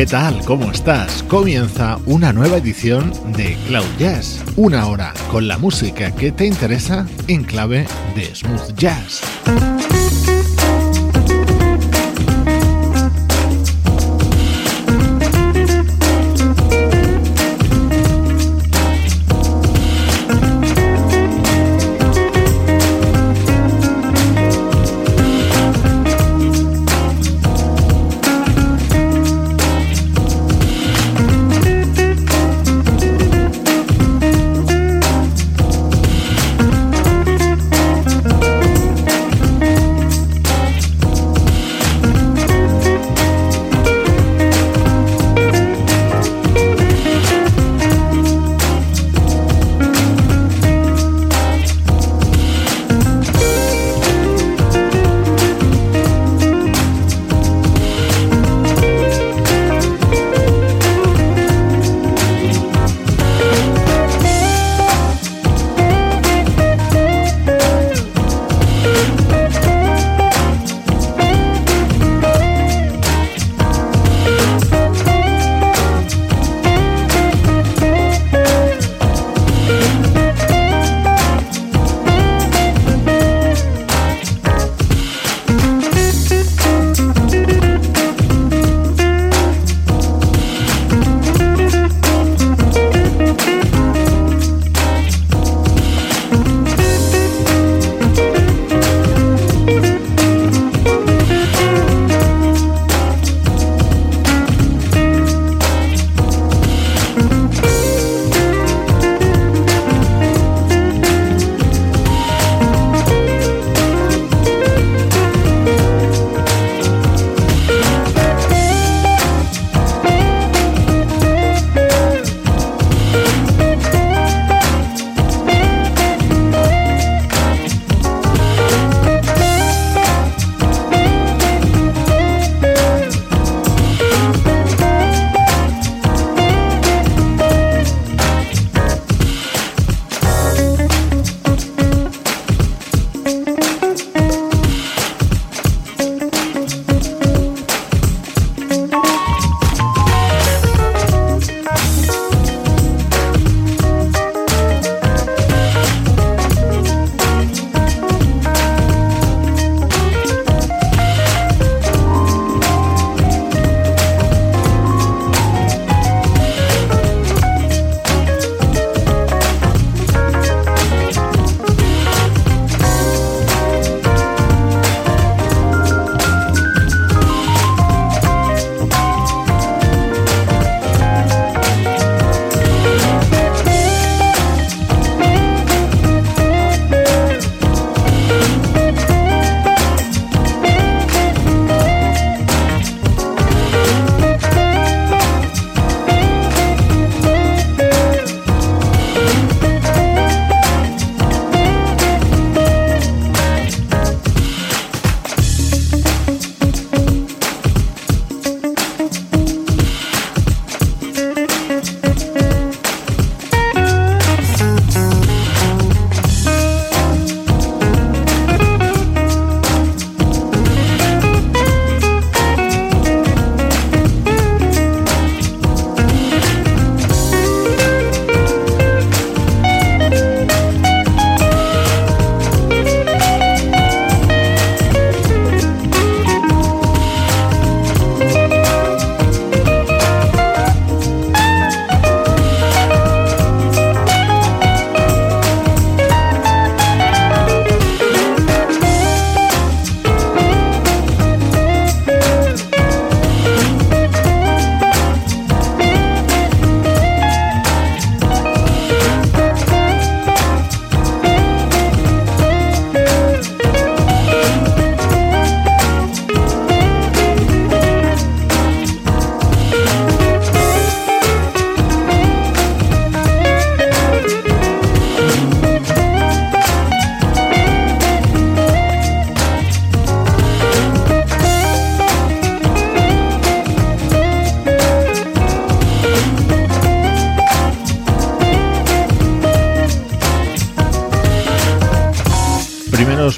¿Qué tal? ¿Cómo estás? Comienza una nueva edición de Cloud Jazz, una hora con la música que te interesa en clave de smooth jazz.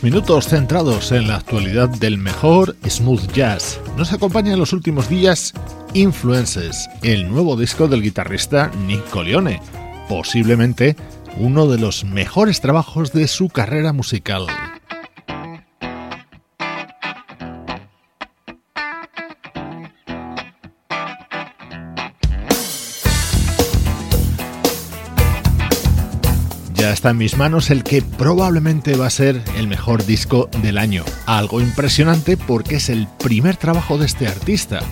Minutos centrados en la actualidad del mejor smooth jazz. Nos acompaña en los últimos días Influences, el nuevo disco del guitarrista Nick Coleone, posiblemente uno de los mejores trabajos de su carrera musical. Está en mis manos el que probablemente va a ser el mejor disco del año. Algo impresionante porque es el primer trabajo de este artista.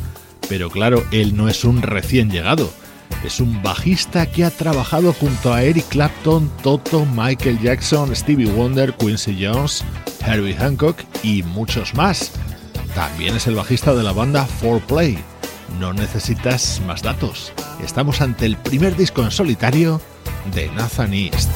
Pero claro, él no es un recién llegado. Es un bajista que ha trabajado junto a Eric Clapton, Toto, Michael Jackson, Stevie Wonder, Quincy Jones, Herbie Hancock y muchos más. También es el bajista de la banda 4Play. No necesitas más datos. Estamos ante el primer disco en solitario de Nathan East.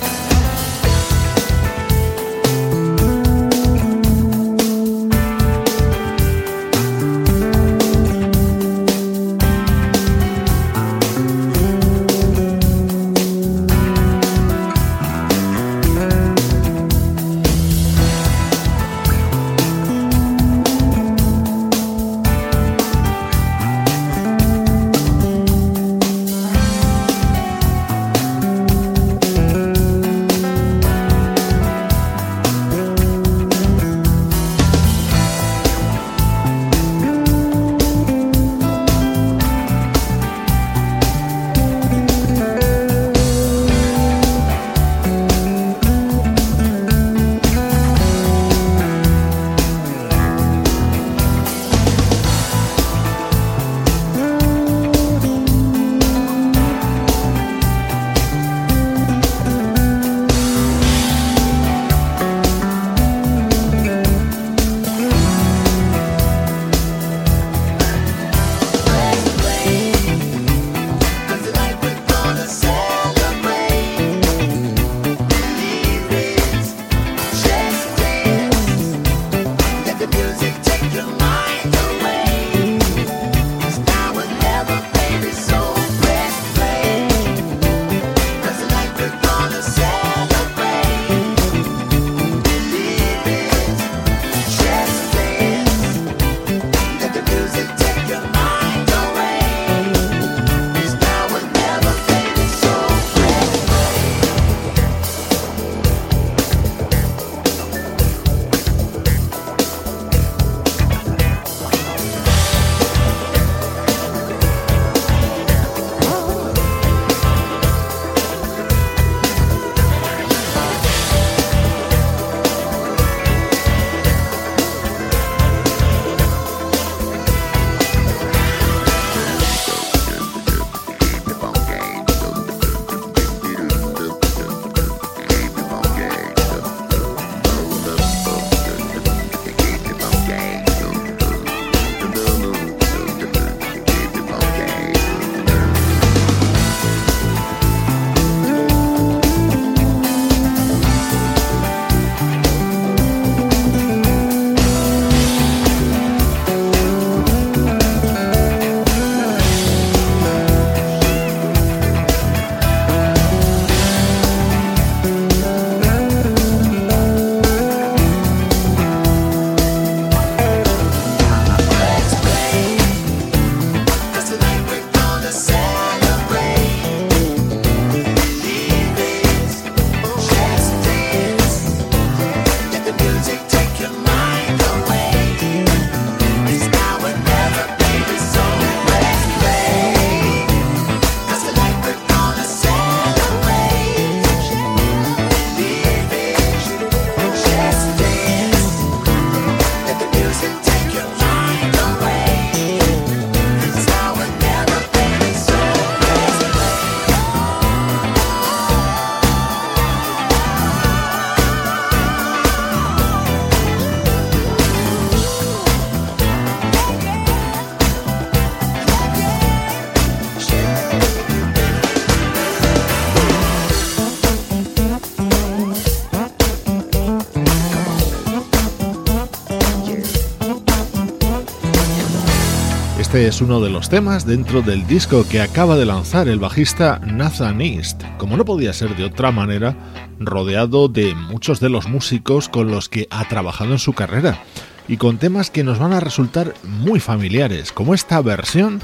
Es uno de los temas dentro del disco que acaba de lanzar el bajista Nathan East, como no podía ser de otra manera, rodeado de muchos de los músicos con los que ha trabajado en su carrera, y con temas que nos van a resultar muy familiares, como esta versión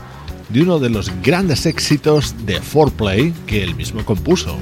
de uno de los grandes éxitos de Foreplay que él mismo compuso.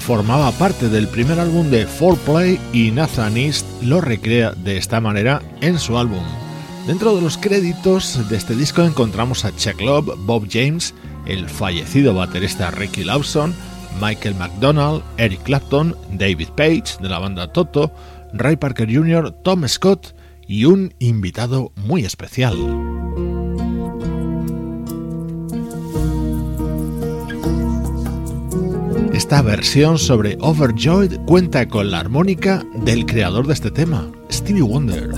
Formaba parte del primer álbum de Foreplay y Nathan East lo recrea de esta manera en su álbum. Dentro de los créditos de este disco encontramos a Chuck Love, Bob James, el fallecido baterista Ricky Lawson, Michael McDonald, Eric Clapton, David Page de la banda Toto, Ray Parker Jr., Tom Scott y un invitado muy especial. Esta versión sobre Overjoyed cuenta con la armónica del creador de este tema, Stevie Wonder.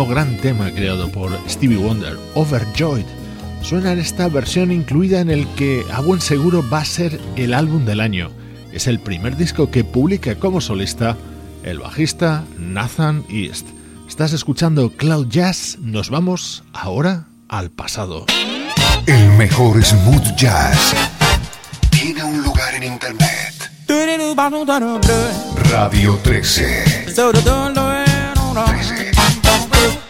Último gran tema creado por Stevie Wonder, Overjoyed. Suena en esta versión incluida en el que a buen seguro va a ser el álbum del año. Es el primer disco que publica como solista el bajista Nathan East. Estás escuchando Cloud Jazz, nos vamos ahora al pasado. El mejor smooth jazz tiene un lugar en internet. Radio 13. Ooh, ooh.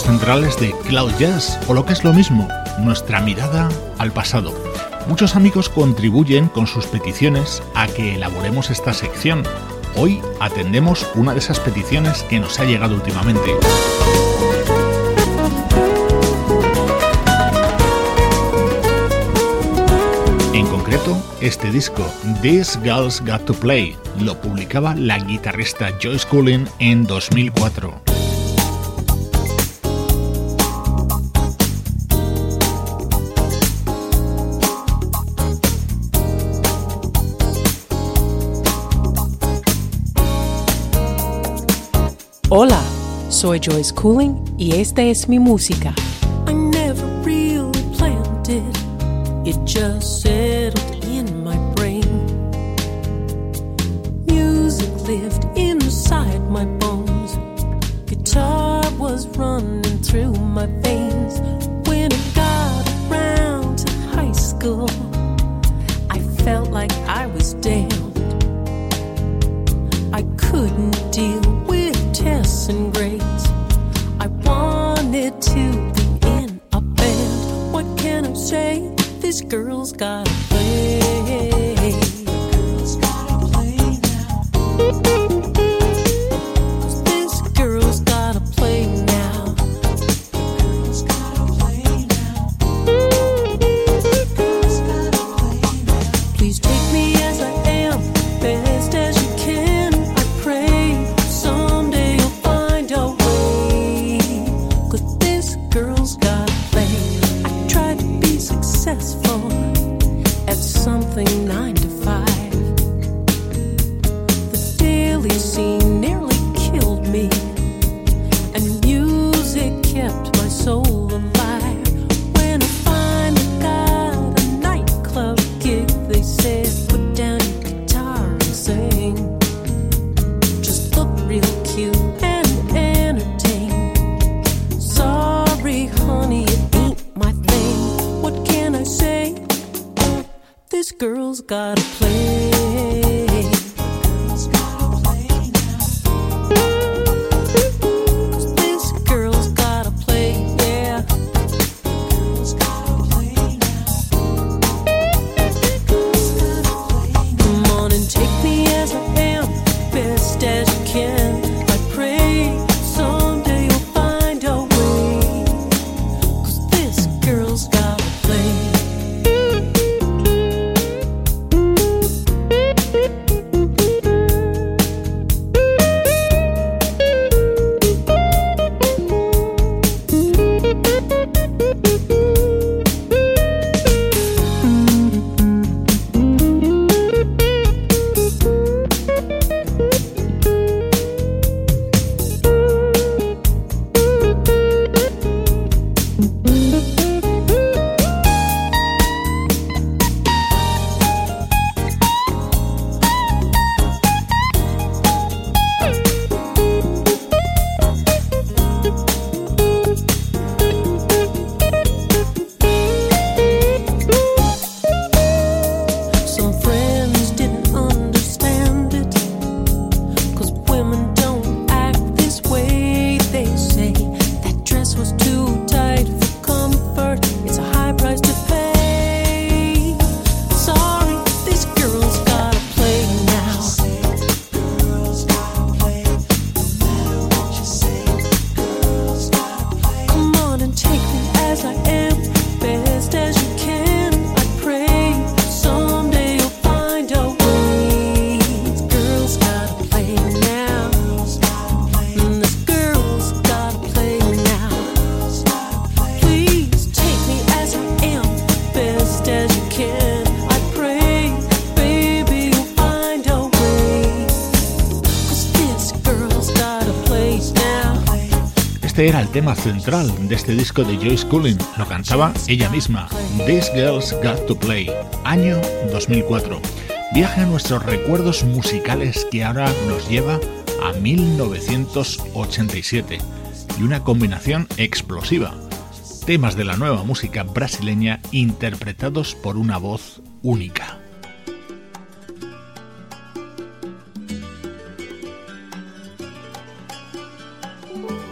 Centrales de Cloud Jazz, o lo que es lo mismo, nuestra mirada al pasado. Muchos amigos contribuyen con sus peticiones a que elaboremos esta sección. Hoy atendemos una de esas peticiones que nos ha llegado últimamente. En concreto, este disco, These Girls Got to Play, lo publicaba la guitarrista Joyce Cullen en 2004. Soy Joyce Cooling y esta es mi música. I never really planned it, it just settled in my brain. Music lived inside my bones, guitar was running through my veins. When it got around to high school, I felt like I was damned. I couldn't deal girl's gotta tema central de este disco de Joyce Cullen. Lo cantaba ella misma, These Girls Got to Play, año 2004. Viaje a nuestros recuerdos musicales que ahora nos lleva a 1987 y una combinación explosiva. Temas de la nueva música brasileña interpretados por una voz única.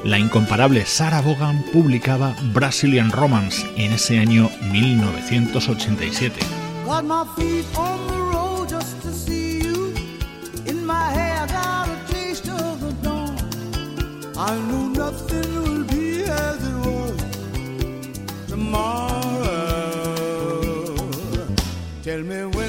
La incomparable Sarah Vaughan publicaba Brazilian Romance en ese año 1987. Tell me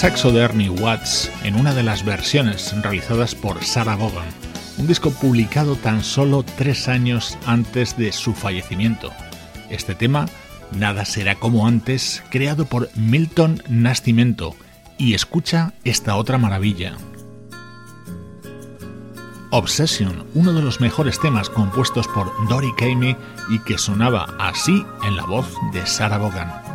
saxo de Ernie Watts en una de las versiones realizadas por Sarah Vaughan, un disco publicado tan solo tres años antes de su fallecimiento. Este tema, Nada será como antes, creado por Milton Nascimento, y escucha esta otra maravilla. Obsession, uno de los mejores temas compuestos por Dory Kamey y que sonaba así en la voz de Sarah Vaughan.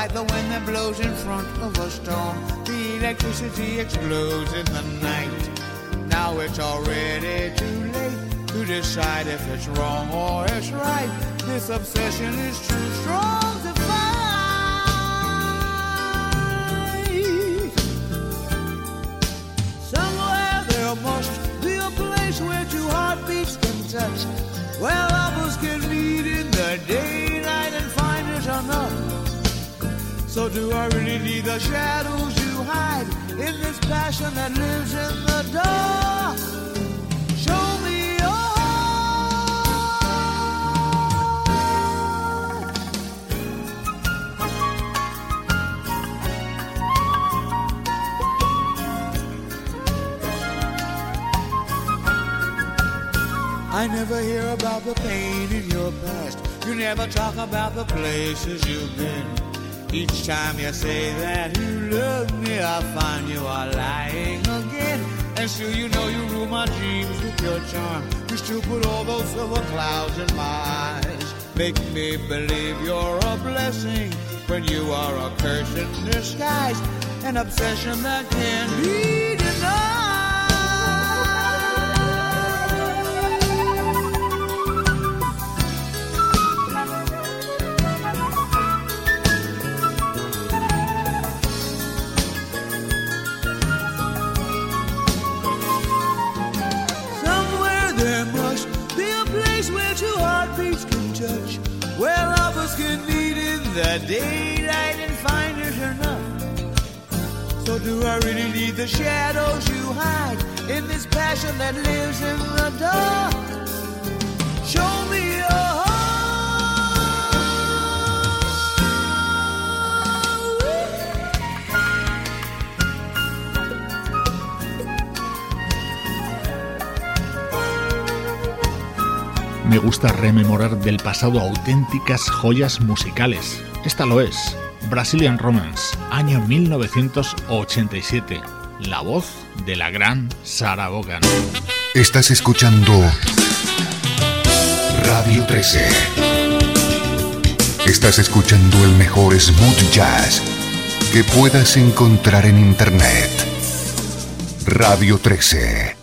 Like the wind that blows in front of a storm. The electricity explodes in the night. Now it's already too late to decide if it's wrong or it's right. This obsession is too strong do I really need the shadows you hide in this passion that lives in the dark? Show me your. I never hear about the pain in your past. You never talk about the places you've been. Each time you say that you love me, I find you are lying again. And sure, you know you rule my dreams with your charm. You still put all those silver clouds in my eyes. Make me believe you're a blessing when you are a curse in disguise. An obsession that can't be denied. The daylight and find it enough. So do I really need the shadows you hide in this passion that lives in the dark? Show me your. Me gusta rememorar del pasado auténticas joyas musicales. Esta lo es, Brazilian Romance, año 1987. La voz de la gran Sarah Vaughan. Estás escuchando Radio 13. Estás escuchando el mejor smooth jazz que puedas encontrar en Internet. Radio 13.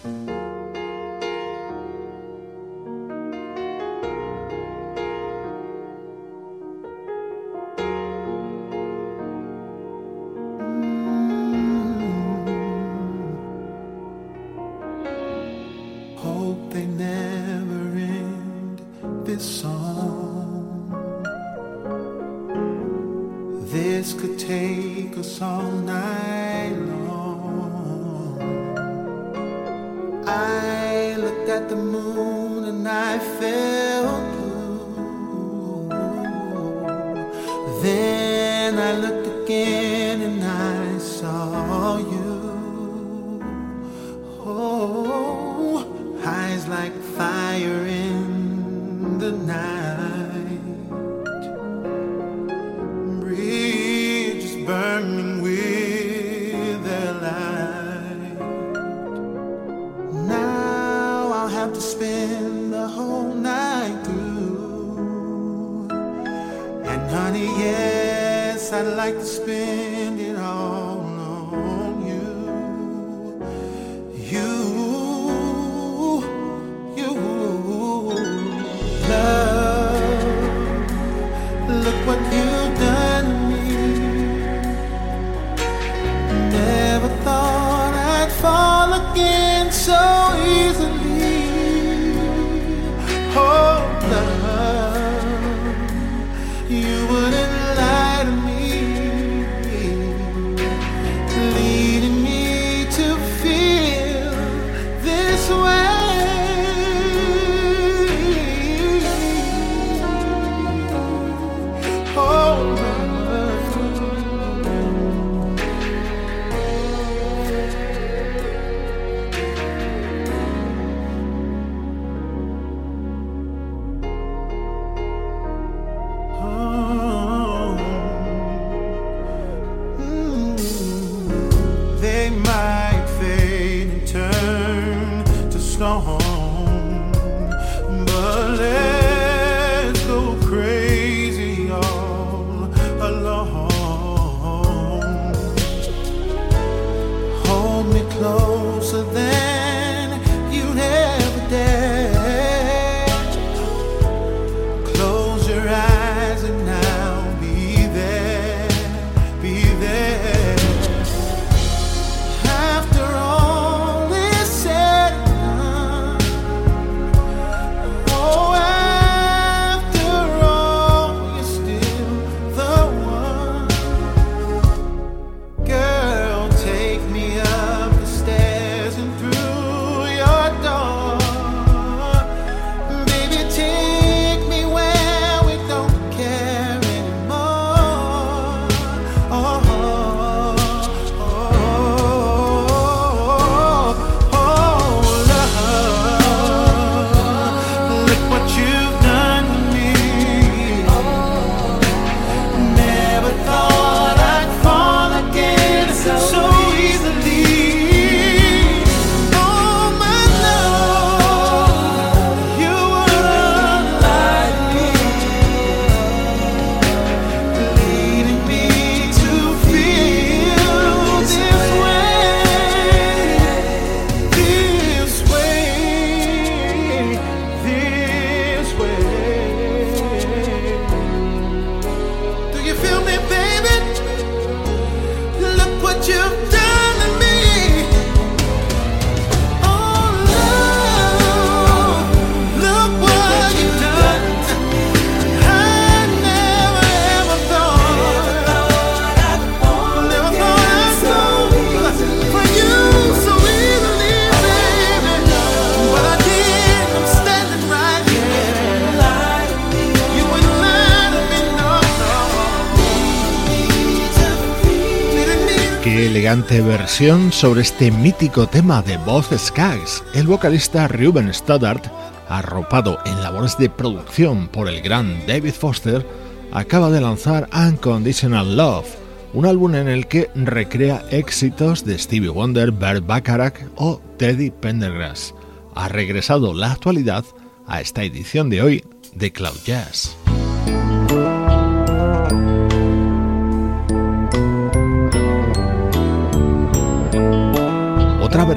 Versión sobre este mítico tema de Bob Skaggs. El vocalista Ruben Studdard, arropado en labores de producción por el gran David Foster, acaba de lanzar Unconditional Love, un álbum en el que recrea éxitos de Stevie Wonder, Bert Bacharach o Teddy Pendergrass. Ha regresado la actualidad a esta edición de hoy de Cloud Jazz.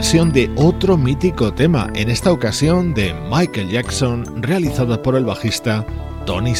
Versión de otro mítico tema, en esta ocasión de Michael Jackson, realizada por el bajista Tony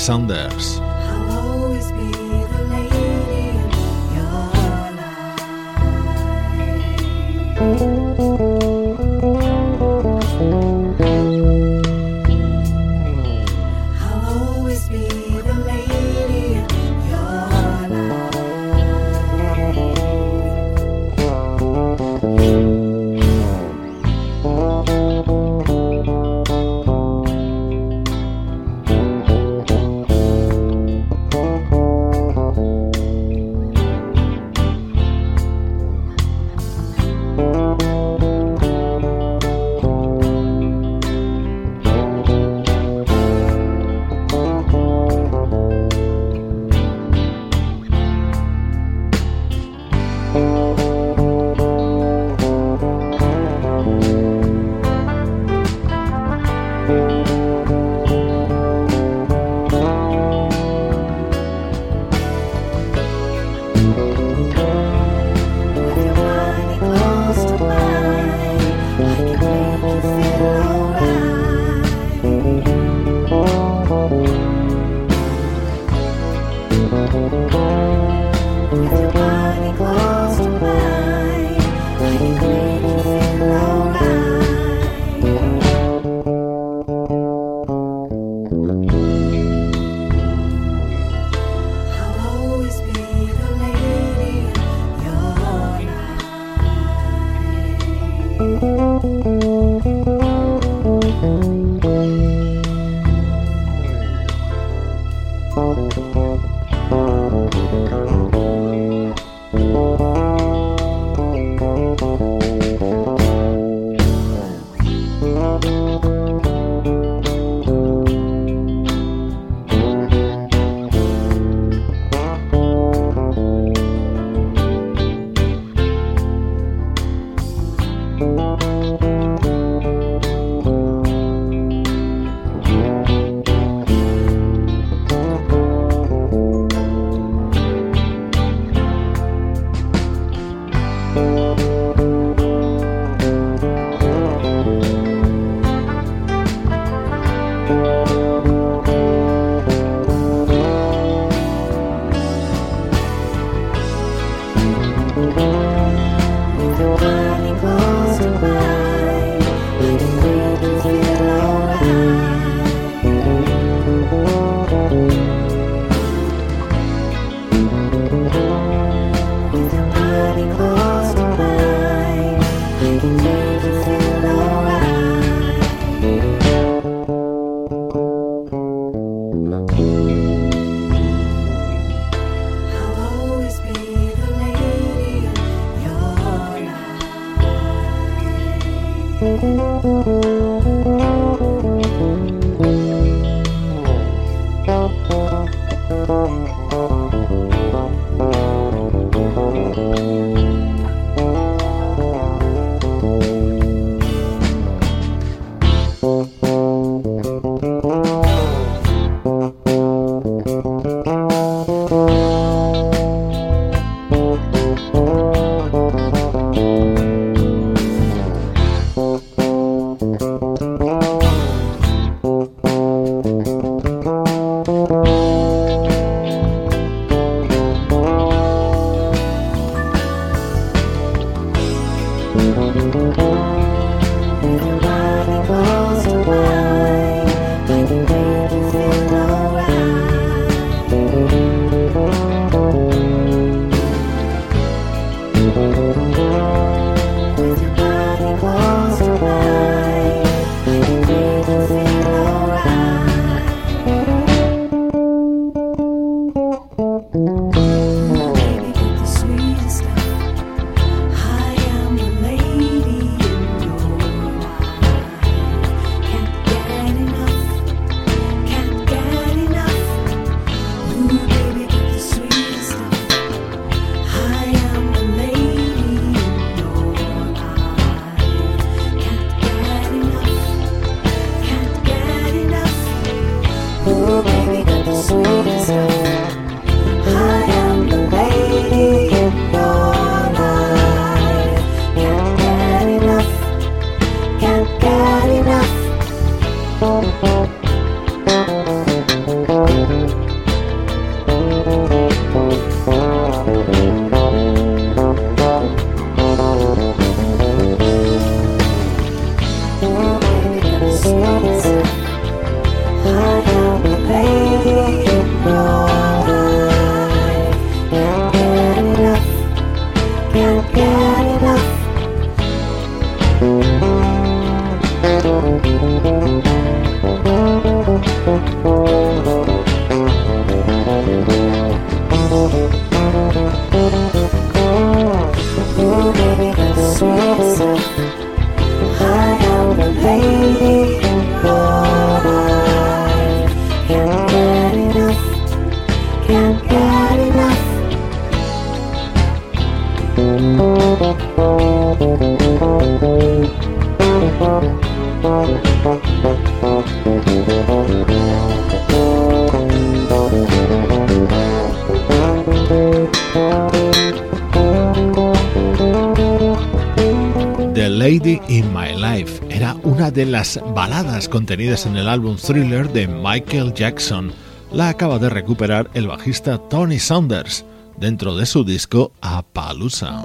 De las baladas contenidas en el álbum Thriller de Michael Jackson. La acaba de recuperar el bajista Tony Saunders dentro de su disco Appaloosa.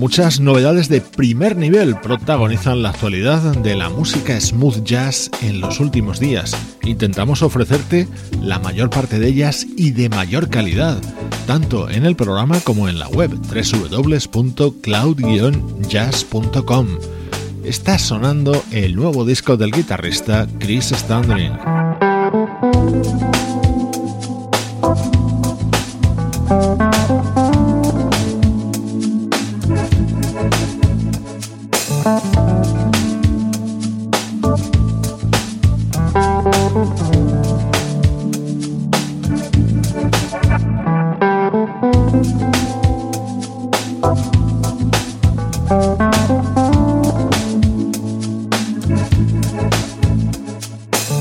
Muchas novedades de primer nivel protagonizan la actualidad de la música smooth jazz en los últimos días. Intentamos ofrecerte la mayor parte de ellas y de mayor calidad, tanto en el programa como en la web www.cloud-jazz.com. Está sonando el nuevo disco del guitarrista Chris Standring.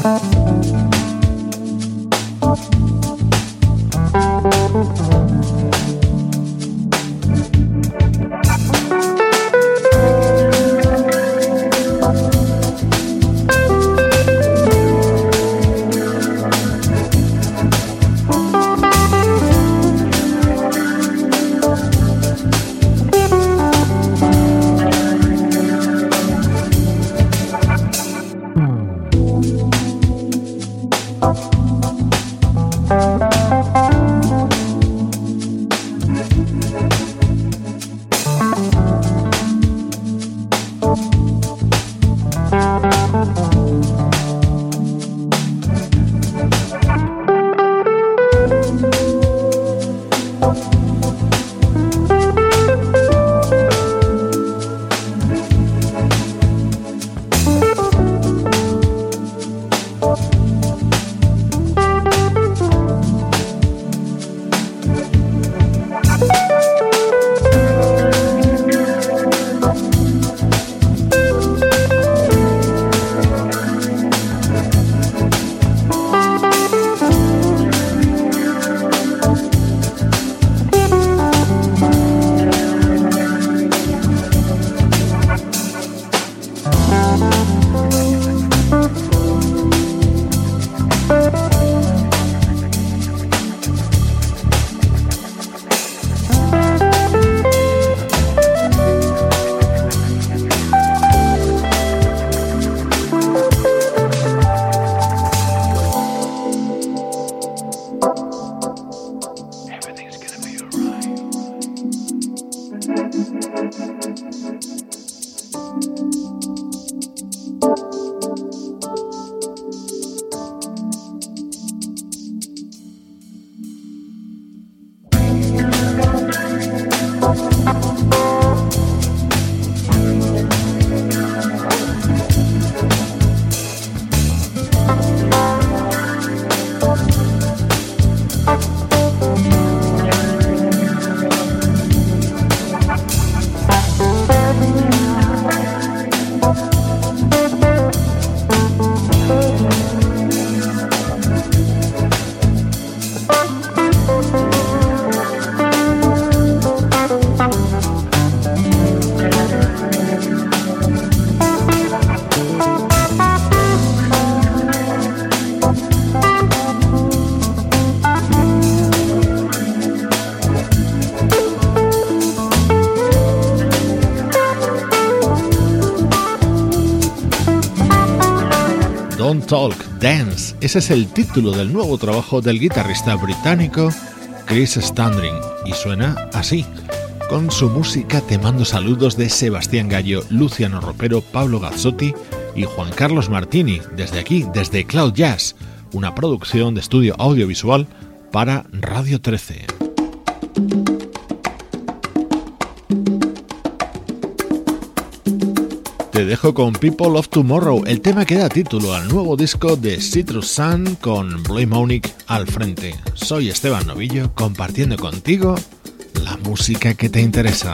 Música Talk Dance. Ese es el título del nuevo trabajo del guitarrista británico Chris Standring y suena así. Con su música te mando saludos de Sebastián Gallo, Luciano Ropero, Pablo Gazzotti y Juan Carlos Martini desde aquí, desde Cloud Jazz, una producción de estudio audiovisual para Radio 13. Te dejo con People of Tomorrow, el tema que da título al nuevo disco de Citrus Sun con Blue Monic al frente. Soy Esteban Novillo compartiendo contigo la música que te interesa.